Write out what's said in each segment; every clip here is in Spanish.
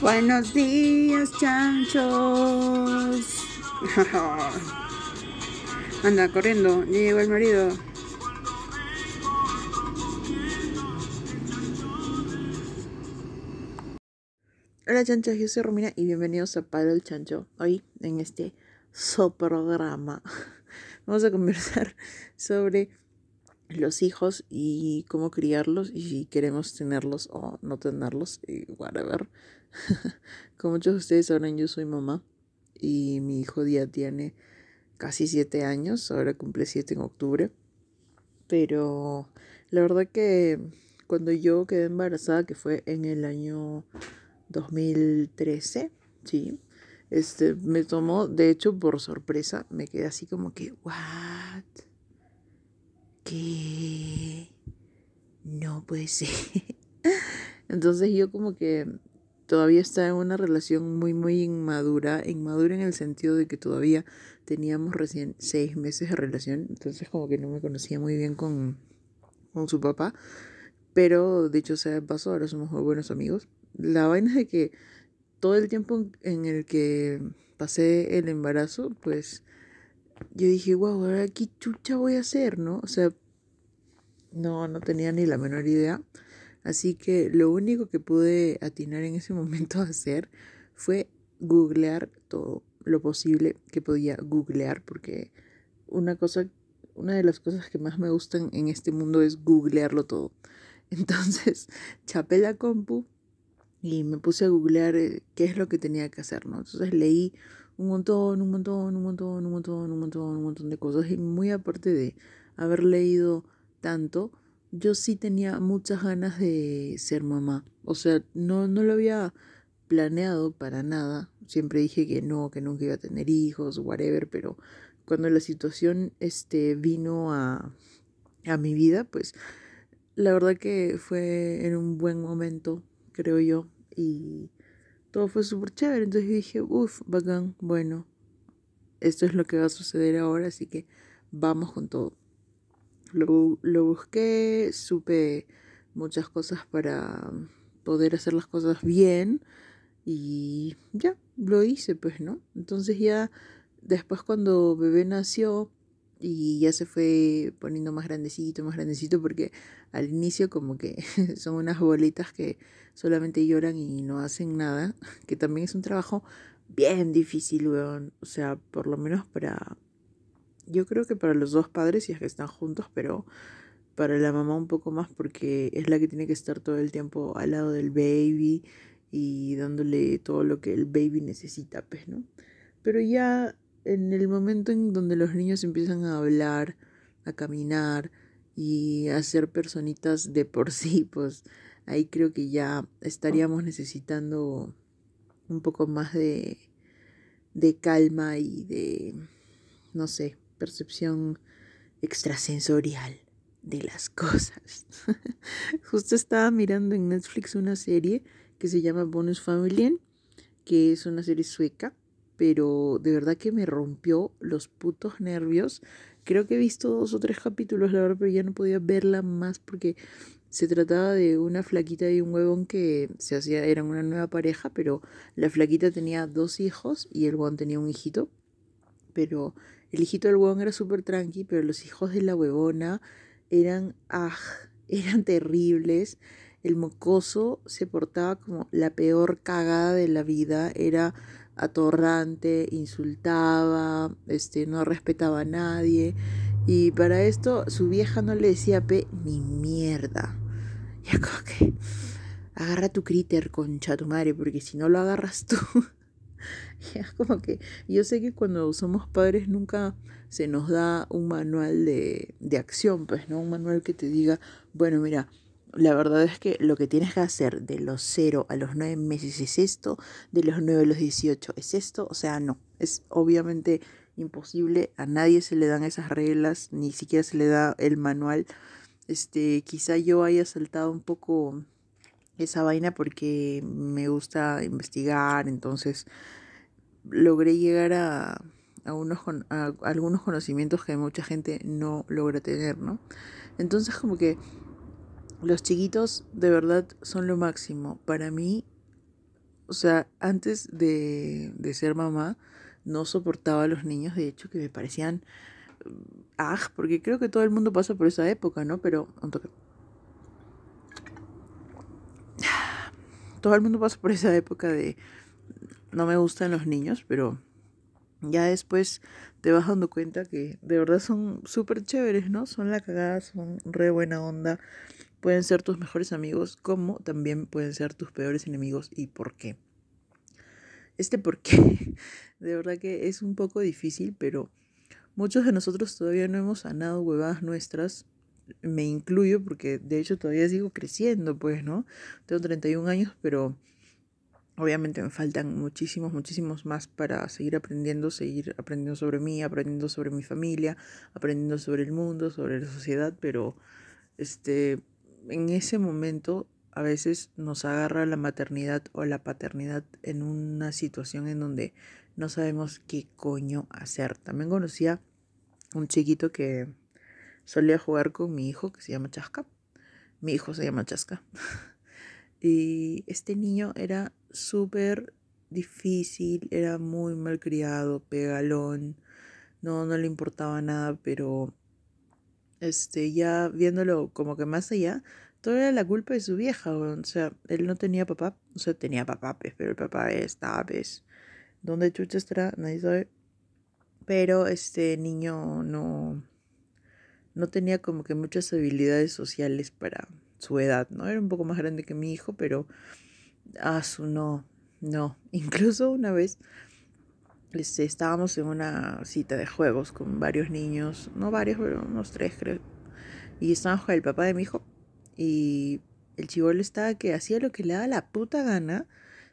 Buenos días, chanchos. Anda corriendo, ya llegó el marido. Hola chanchos, yo soy Romina y bienvenidos a Palo el Chancho. Hoy en este so programa vamos a conversar sobre los hijos y cómo criarlos y si queremos tenerlos o no tenerlos y whatever. Como muchos de ustedes sabrán, yo soy mamá y mi hijo ya tiene casi siete años, ahora cumple siete en octubre. Pero la verdad que cuando yo quedé embarazada, que fue en el año 2013, sí, este, me tomó, de hecho, por sorpresa, me quedé así como que, ¿what? ¿Qué? No puede ser. Entonces yo como que todavía estaba en una relación muy, muy inmadura, inmadura en el sentido de que todavía teníamos recién seis meses de relación, entonces como que no me conocía muy bien con, con su papá, pero dicho sea de paso, ahora somos muy buenos amigos. La vaina es de que todo el tiempo en el que pasé el embarazo, pues yo dije, wow, ahora qué chucha voy a hacer, ¿no? O sea, no, no tenía ni la menor idea. Así que lo único que pude atinar en ese momento a hacer fue googlear todo lo posible que podía googlear, porque una cosa, una de las cosas que más me gustan en este mundo es googlearlo todo. Entonces, chapé la compu y me puse a googlear eh, qué es lo que tenía que hacer, ¿no? Entonces leí un montón, un montón, un montón, un montón, un montón, un montón de cosas y muy aparte de haber leído tanto, yo sí tenía muchas ganas de ser mamá. O sea, no, no lo había planeado para nada. Siempre dije que no, que nunca iba a tener hijos, whatever, pero cuando la situación este, vino a, a mi vida, pues la verdad que fue en un buen momento, creo yo, y todo fue súper chévere. Entonces dije, uff, bacán, bueno, esto es lo que va a suceder ahora, así que vamos con todo. Lo, busqué, supe muchas cosas para poder hacer las cosas bien y ya, lo hice pues, ¿no? Entonces ya después cuando bebé nació y ya se fue poniendo más grandecito, más grandecito, porque al inicio como que son unas bolitas que solamente lloran y no hacen nada, que también es un trabajo bien difícil, weón. O sea, por lo menos para yo creo que para los dos padres, si es que están juntos, pero para la mamá un poco más porque es la que tiene que estar todo el tiempo al lado del baby y dándole todo lo que el baby necesita, pues, ¿no? Pero ya en el momento en donde los niños empiezan a hablar, a caminar y a ser personitas de por sí, pues ahí creo que ya estaríamos necesitando un poco más de, de calma y de, no sé, percepción extrasensorial de las cosas. Justo estaba mirando en Netflix una serie que se llama Bonus Family, que es una serie sueca, pero de verdad que me rompió los putos nervios. Creo que he visto dos o tres capítulos, la verdad, pero ya no podía verla más porque se trataba de una flaquita y un huevón que se hacía, eran una nueva pareja, pero la flaquita tenía dos hijos y el huevón tenía un hijito, pero el hijito del huevón era súper tranqui, pero los hijos de la huevona eran, ah, eran terribles. El mocoso se portaba como la peor cagada de la vida, era atorrante, insultaba, este, no respetaba a nadie. Y para esto su vieja no le decía pe ni mierda. Ya como que agarra tu críter, concha tu madre, porque si no lo agarras tú, es como que yo sé que cuando somos padres nunca se nos da un manual de, de acción, pues, ¿no? Un manual que te diga, bueno, mira, la verdad es que lo que tienes que hacer de los 0 a los 9 meses es esto, de los 9 a los 18 es esto, o sea, no, es obviamente imposible, a nadie se le dan esas reglas, ni siquiera se le da el manual. Este, quizá yo haya saltado un poco esa vaina porque me gusta investigar, entonces logré llegar a, a, unos, a algunos conocimientos que mucha gente no logra tener, ¿no? Entonces como que los chiquitos de verdad son lo máximo. Para mí, o sea, antes de, de ser mamá, no soportaba a los niños, de hecho, que me parecían, ah, porque creo que todo el mundo pasa por esa época, ¿no? Pero, todo el mundo pasa por esa época de, no me gustan los niños, pero ya después te vas dando cuenta que de verdad son súper chéveres, ¿no? Son la cagada, son re buena onda. Pueden ser tus mejores amigos, como también pueden ser tus peores enemigos y por qué. Este por qué, de verdad que es un poco difícil, pero muchos de nosotros todavía no hemos sanado huevadas nuestras. Me incluyo porque de hecho todavía sigo creciendo, pues, ¿no? Tengo 31 años, pero Obviamente me faltan muchísimos, muchísimos más para seguir aprendiendo, seguir aprendiendo sobre mí, aprendiendo sobre mi familia, aprendiendo sobre el mundo, sobre la sociedad, pero este, en ese momento a veces nos agarra la maternidad o la paternidad en una situación en donde no sabemos qué coño hacer. También conocía un chiquito que solía jugar con mi hijo que se llama Chasca. Mi hijo se llama Chasca. y este niño era súper difícil, era muy malcriado, pegalón, no, no le importaba nada, pero este, ya viéndolo como que más allá, todo era la culpa de su vieja, o sea, él no tenía papá, o sea, tenía papá, pues, pero el papá estaba, pues, ¿dónde chucha estará? Nadie sabe. Pero este niño no, no tenía como que muchas habilidades sociales para su edad, ¿no? Era un poco más grande que mi hijo, pero Ah, no, no. Incluso una vez este, estábamos en una cita de juegos con varios niños, no varios, pero unos tres creo. Y estábamos con el papá de mi hijo. Y el chivolo estaba que hacía lo que le daba la puta gana.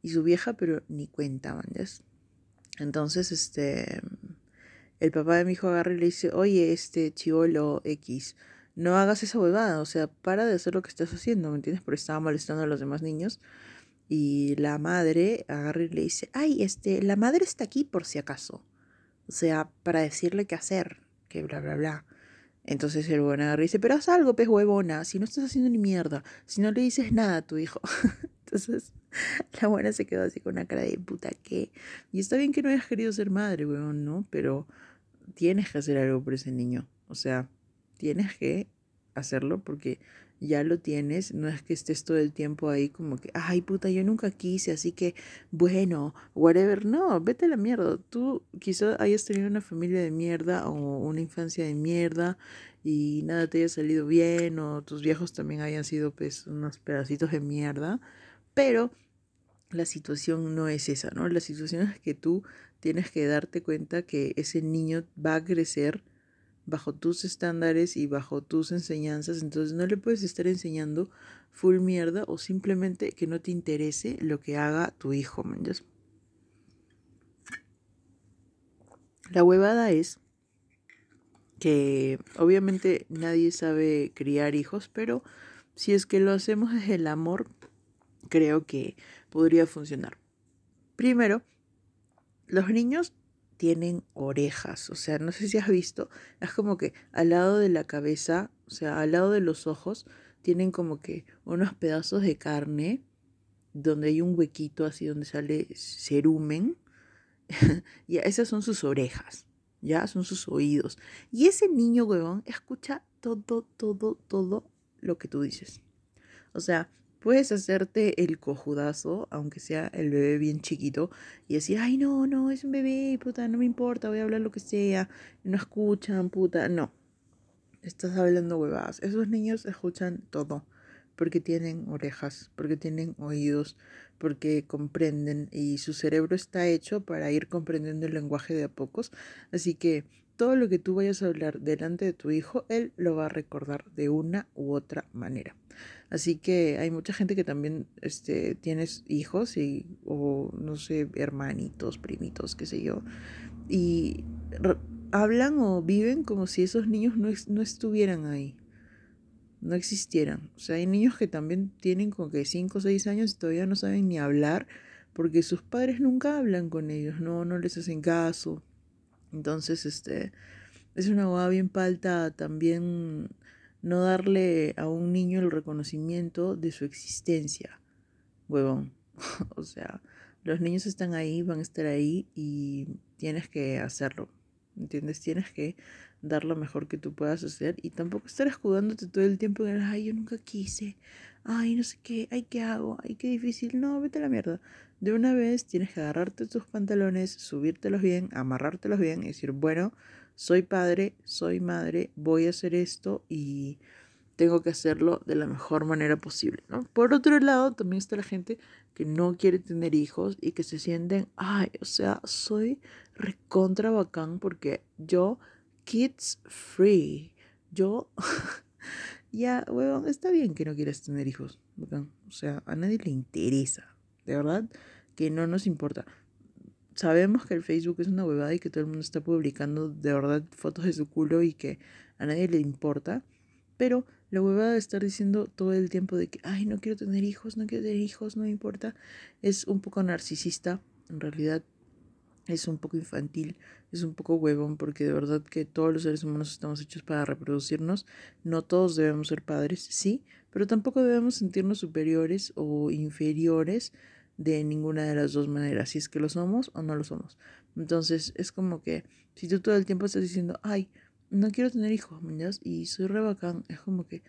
Y su vieja, pero ni cuenta, man. Entonces, este. El papá de mi hijo agarra y le dice: Oye, este chivolo X, no hagas esa huevada. O sea, para de hacer lo que estás haciendo, ¿me entiendes? Porque estaba molestando a los demás niños. Y la madre agarra y le dice, ay, este, la madre está aquí por si acaso. O sea, para decirle qué hacer, que bla, bla, bla. Entonces el buen agarra y dice, pero haz algo, pez huevona, si no estás haciendo ni mierda, si no le dices nada a tu hijo. Entonces la buena se quedó así con una cara de puta que... Y está bien que no hayas querido ser madre, huevón, ¿no? Pero tienes que hacer algo por ese niño. O sea, tienes que hacerlo porque ya lo tienes, no es que estés todo el tiempo ahí como que, ay puta, yo nunca quise, así que, bueno, whatever, no, vete a la mierda, tú quizás hayas tenido una familia de mierda o una infancia de mierda y nada te haya salido bien o tus viejos también hayan sido pues unos pedacitos de mierda, pero la situación no es esa, ¿no? La situación es que tú tienes que darte cuenta que ese niño va a crecer bajo tus estándares y bajo tus enseñanzas, entonces no le puedes estar enseñando full mierda o simplemente que no te interese lo que haga tu hijo, man. La huevada es que obviamente nadie sabe criar hijos, pero si es que lo hacemos desde el amor, creo que podría funcionar. Primero, los niños tienen orejas. O sea, no sé si has visto, es como que al lado de la cabeza, o sea, al lado de los ojos, tienen como que unos pedazos de carne donde hay un huequito así donde sale cerumen. y esas son sus orejas, ya son sus oídos. Y ese niño, huevón, escucha todo, todo, todo lo que tú dices. O sea, Puedes hacerte el cojudazo, aunque sea el bebé bien chiquito, y decir, ay, no, no, es un bebé, puta, no me importa, voy a hablar lo que sea, no escuchan, puta, no. Estás hablando huevadas. Esos niños escuchan todo, porque tienen orejas, porque tienen oídos, porque comprenden, y su cerebro está hecho para ir comprendiendo el lenguaje de a pocos. Así que todo lo que tú vayas a hablar delante de tu hijo, él lo va a recordar de una u otra manera. Así que hay mucha gente que también este, tienes hijos y, o no sé, hermanitos, primitos, qué sé yo, y hablan o viven como si esos niños no, no estuvieran ahí, no existieran. O sea, hay niños que también tienen como que 5 o 6 años y todavía no saben ni hablar porque sus padres nunca hablan con ellos, no, no les hacen caso. Entonces, este, es una boda bien palta también no darle a un niño el reconocimiento de su existencia, huevón. o sea, Los niños están ahí, van a estar ahí y tienes que hacerlo. ¿Entiendes? Tienes que dar lo mejor que tú puedas hacer y tampoco estar escudándote todo el tiempo en el, ay, yo nunca quise, ay, no sé qué, ay, ¿qué hago? Ay, qué difícil. No, vete a la mierda. De una vez tienes que agarrarte tus pantalones, subírtelos bien, amarrártelos bien y decir, bueno, soy padre, soy madre, voy a hacer esto y tengo que hacerlo de la mejor manera posible. Por otro lado, también está la gente que no quiere tener hijos y que se sienten, ay, o sea, soy recontra bacán porque yo, kids free, yo, ya, huevón, está bien que no quieras tener hijos, bacán. O sea, a nadie le interesa, de verdad, que no nos importa. Sabemos que el Facebook es una huevada y que todo el mundo está publicando de verdad fotos de su culo y que a nadie le importa, pero la huevada de estar diciendo todo el tiempo de que, ay, no quiero tener hijos, no quiero tener hijos, no me importa, es un poco narcisista, en realidad es un poco infantil, es un poco huevón, porque de verdad que todos los seres humanos estamos hechos para reproducirnos, no todos debemos ser padres, sí, pero tampoco debemos sentirnos superiores o inferiores de ninguna de las dos maneras, si es que lo somos o no lo somos. Entonces es como que si tú todo el tiempo estás diciendo, ay, no quiero tener hijos, ¿me Y soy re bacán. Es como que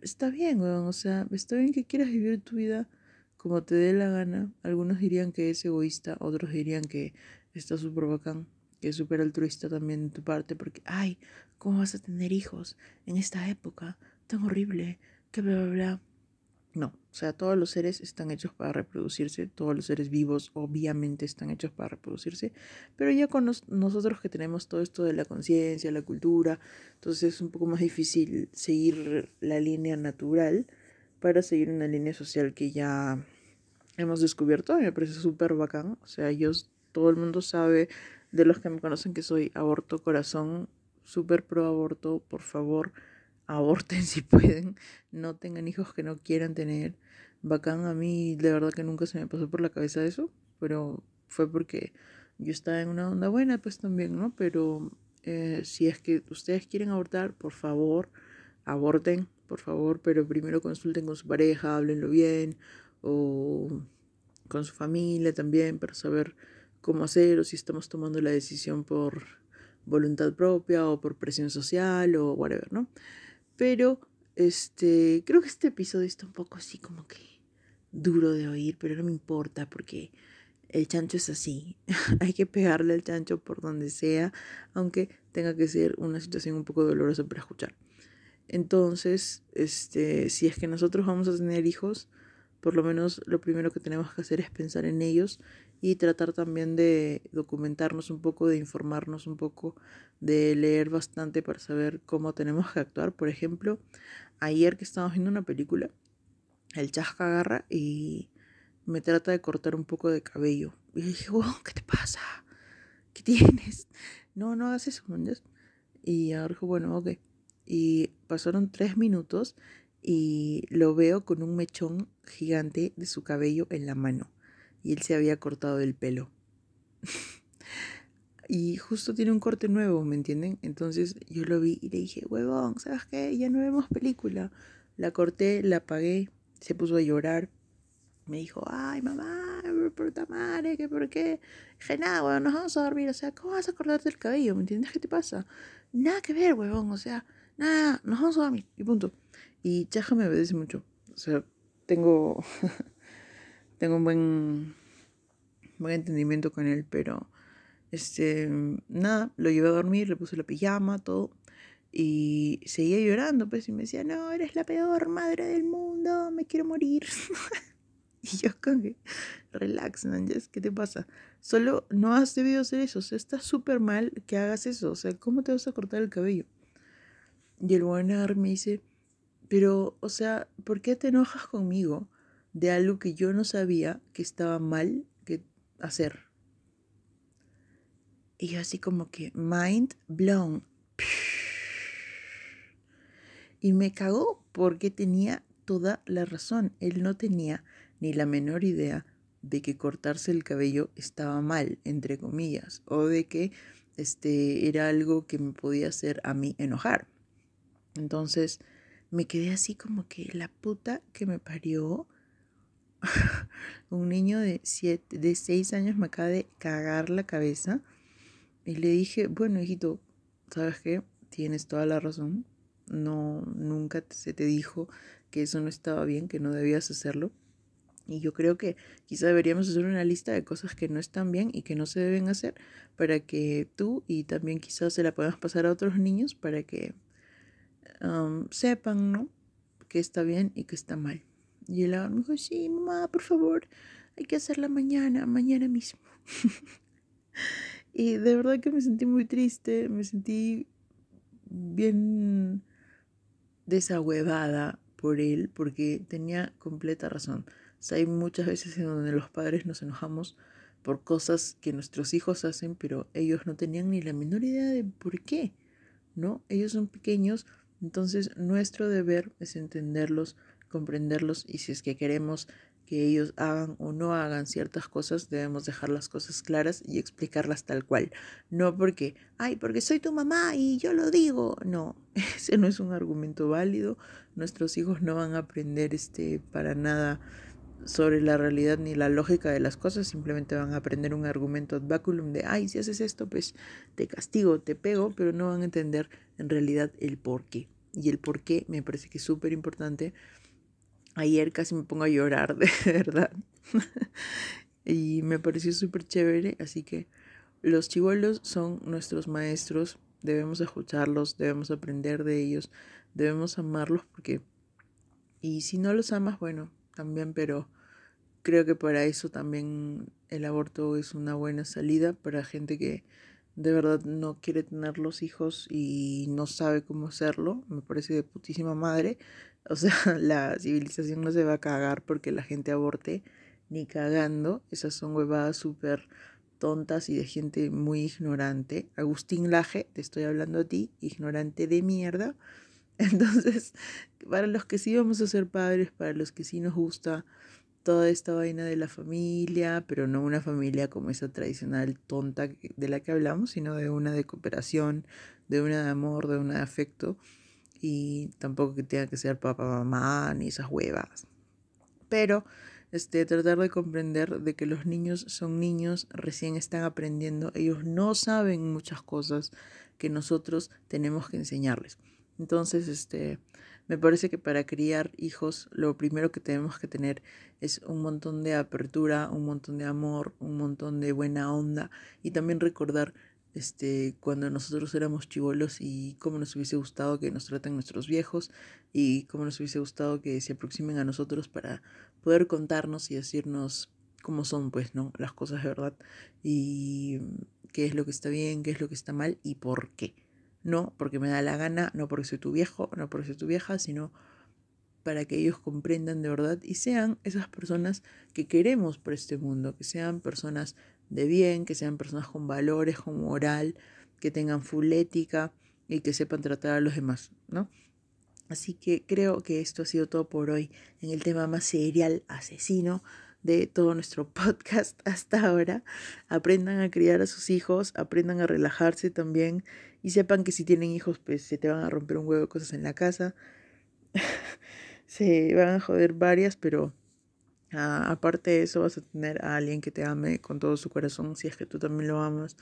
está bien, weón. O sea, está bien que quieras vivir tu vida como te dé la gana. Algunos dirían que es egoísta, otros dirían que está súper bacán, que es súper altruista también de tu parte, porque, ay, ¿cómo vas a tener hijos en esta época tan horrible? Que bla, bla, bla. No, o sea, todos los seres están hechos para reproducirse, todos los seres vivos obviamente están hechos para reproducirse, pero ya con nosotros que tenemos todo esto de la conciencia, la cultura, entonces es un poco más difícil seguir la línea natural para seguir una línea social que ya hemos descubierto, me parece súper bacán, o sea, yo, todo el mundo sabe de los que me conocen que soy aborto corazón, súper pro aborto, por favor aborten si pueden, no tengan hijos que no quieran tener. Bacán a mí, de verdad que nunca se me pasó por la cabeza eso, pero fue porque yo estaba en una onda buena, pues también, ¿no? Pero eh, si es que ustedes quieren abortar, por favor, aborten, por favor, pero primero consulten con su pareja, háblenlo bien, o con su familia también, para saber cómo hacer, o si estamos tomando la decisión por voluntad propia, o por presión social, o whatever, ¿no? Pero este, creo que este episodio está un poco así como que duro de oír, pero no me importa porque el chancho es así. Hay que pegarle al chancho por donde sea, aunque tenga que ser una situación un poco dolorosa para escuchar. Entonces, este, si es que nosotros vamos a tener hijos, por lo menos lo primero que tenemos que hacer es pensar en ellos y tratar también de documentarnos un poco, de informarnos un poco, de leer bastante para saber cómo tenemos que actuar. Por ejemplo, ayer que estábamos viendo una película, el chasca agarra y me trata de cortar un poco de cabello. Y dije, ¿qué te pasa? ¿Qué tienes? No, no hagas eso, Y ahora dijo, bueno, ok. Y pasaron tres minutos y lo veo con un mechón gigante de su cabello en la mano y él se había cortado el pelo. y justo tiene un corte nuevo, ¿me entienden? Entonces yo lo vi y le dije, huevón, ¿sabes qué? Ya no vemos película. La corté, la apagué, se puso a llorar. Me dijo, ay, mamá, puta madre, ¿qué por qué? Dije, nada, huevón, nos vamos a dormir. O sea, ¿cómo vas a cortarte el cabello? ¿Me entiendes? ¿Qué te pasa? Nada que ver, huevón. O sea, nada, nos vamos a dormir. Y punto. Y Chaja me obedece mucho. O sea, tengo tengo un buen, buen entendimiento con él, pero este, nada, lo llevé a dormir, le puse la pijama, todo. Y seguía llorando, pues, y me decía, no, eres la peor madre del mundo, me quiero morir. y yo con que, relax, Nanjes, ¿qué te pasa? Solo no has debido hacer eso, o sea, está súper mal que hagas eso, o sea, ¿cómo te vas a cortar el cabello? Y el buen me dice, pero, o sea, ¿por qué te enojas conmigo? de algo que yo no sabía que estaba mal que hacer. Y yo así como que mind blown. Y me cagó porque tenía toda la razón. Él no tenía ni la menor idea de que cortarse el cabello estaba mal, entre comillas, o de que este era algo que me podía hacer a mí enojar. Entonces me quedé así como que la puta que me parió un niño de, siete, de seis años me acaba de cagar la cabeza. Y le dije, bueno, hijito, ¿sabes qué? Tienes toda la razón. No, nunca se te dijo que eso no estaba bien, que no debías hacerlo. Y yo creo que quizá deberíamos hacer una lista de cosas que no están bien y que no se deben hacer para que tú y también quizás se la podamos pasar a otros niños para que sepan, ¿no? Que está bien y que está mal. Y él me dijo, sí, mamá, por favor, hay que hacerla mañana, mañana mismo. y de verdad que me sentí muy triste, me sentí bien desahuevada por él porque tenía completa razón. hay muchas veces en donde los padres nos enojamos por cosas que nuestros hijos hacen, pero ellos no tenían ni la menor idea de por qué, ¿no? Ellos son pequeños, entonces nuestro deber es entenderlos, comprenderlos y si es que queremos que ellos hagan o no hagan ciertas cosas, debemos dejar las cosas claras y explicarlas tal cual. No porque, ay, porque soy tu mamá y yo lo digo. No, ese no es un argumento válido. Nuestros hijos no van a aprender este para nada sobre la realidad ni la lógica de las cosas, simplemente van a aprender un argumento ad baculum de, ay, si haces esto, pues te castigo, te pego, pero no van a entender en realidad el por qué. Y el por qué me parece que es súper importante Ayer casi me pongo a llorar, de verdad. y me pareció súper chévere, así que los chivolos son nuestros maestros, debemos escucharlos, debemos aprender de ellos, debemos amarlos porque... Y si no los amas, bueno, también, pero creo que para eso también el aborto es una buena salida para gente que de verdad no quiere tener los hijos y no sabe cómo hacerlo. Me parece de putísima madre. O sea, la civilización no se va a cagar porque la gente aborte, ni cagando. Esas son huevadas súper tontas y de gente muy ignorante. Agustín Laje, te estoy hablando a ti, ignorante de mierda. Entonces, para los que sí vamos a ser padres, para los que sí nos gusta toda esta vaina de la familia, pero no una familia como esa tradicional tonta de la que hablamos, sino de una de cooperación, de una de amor, de una de afecto y tampoco que tenga que ser papá, mamá, ni esas huevas. Pero este, tratar de comprender de que los niños son niños, recién están aprendiendo, ellos no saben muchas cosas que nosotros tenemos que enseñarles. Entonces, este, me parece que para criar hijos lo primero que tenemos que tener es un montón de apertura, un montón de amor, un montón de buena onda y también recordar este, cuando nosotros éramos chivolos y cómo nos hubiese gustado que nos traten nuestros viejos y cómo nos hubiese gustado que se aproximen a nosotros para poder contarnos y decirnos cómo son, pues, ¿no? Las cosas de verdad y qué es lo que está bien, qué es lo que está mal y por qué. No porque me da la gana, no porque soy tu viejo, no porque soy tu vieja, sino para que ellos comprendan de verdad y sean esas personas que queremos por este mundo, que sean personas de bien, que sean personas con valores, con moral, que tengan full ética y que sepan tratar a los demás, ¿no? Así que creo que esto ha sido todo por hoy en el tema más serial asesino de todo nuestro podcast hasta ahora. Aprendan a criar a sus hijos, aprendan a relajarse también y sepan que si tienen hijos, pues se te van a romper un huevo de cosas en la casa. se van a joder varias, pero Ah, aparte de eso, vas a tener a alguien que te ame con todo su corazón, si es que tú también lo amas,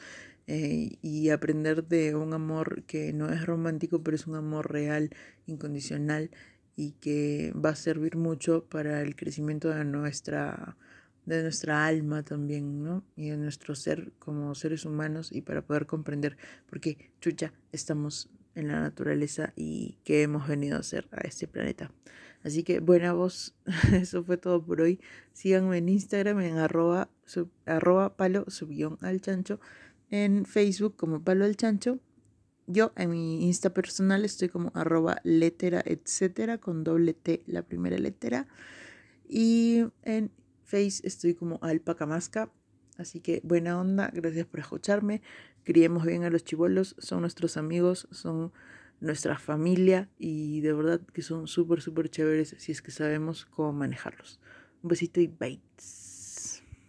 eh, y aprender de un amor que no es romántico, pero es un amor real, incondicional, y que va a servir mucho para el crecimiento de nuestra, de nuestra alma también, ¿no? Y de nuestro ser como seres humanos, y para poder comprender por qué, chucha, estamos en la naturaleza y qué hemos venido a hacer a este planeta. Así que buena voz, eso fue todo por hoy. Síganme en Instagram en arroba, palo subión al chancho, en Facebook como palo al chancho. Yo en mi Insta personal estoy como arroba letera, etcétera, con doble T la primera letra. Y en Face estoy como alpacamasca. Así que buena onda, gracias por escucharme. Criemos bien a los chivolos, son nuestros amigos, son nuestra familia y de verdad que son súper, súper chéveres si es que sabemos cómo manejarlos. Un besito y bye.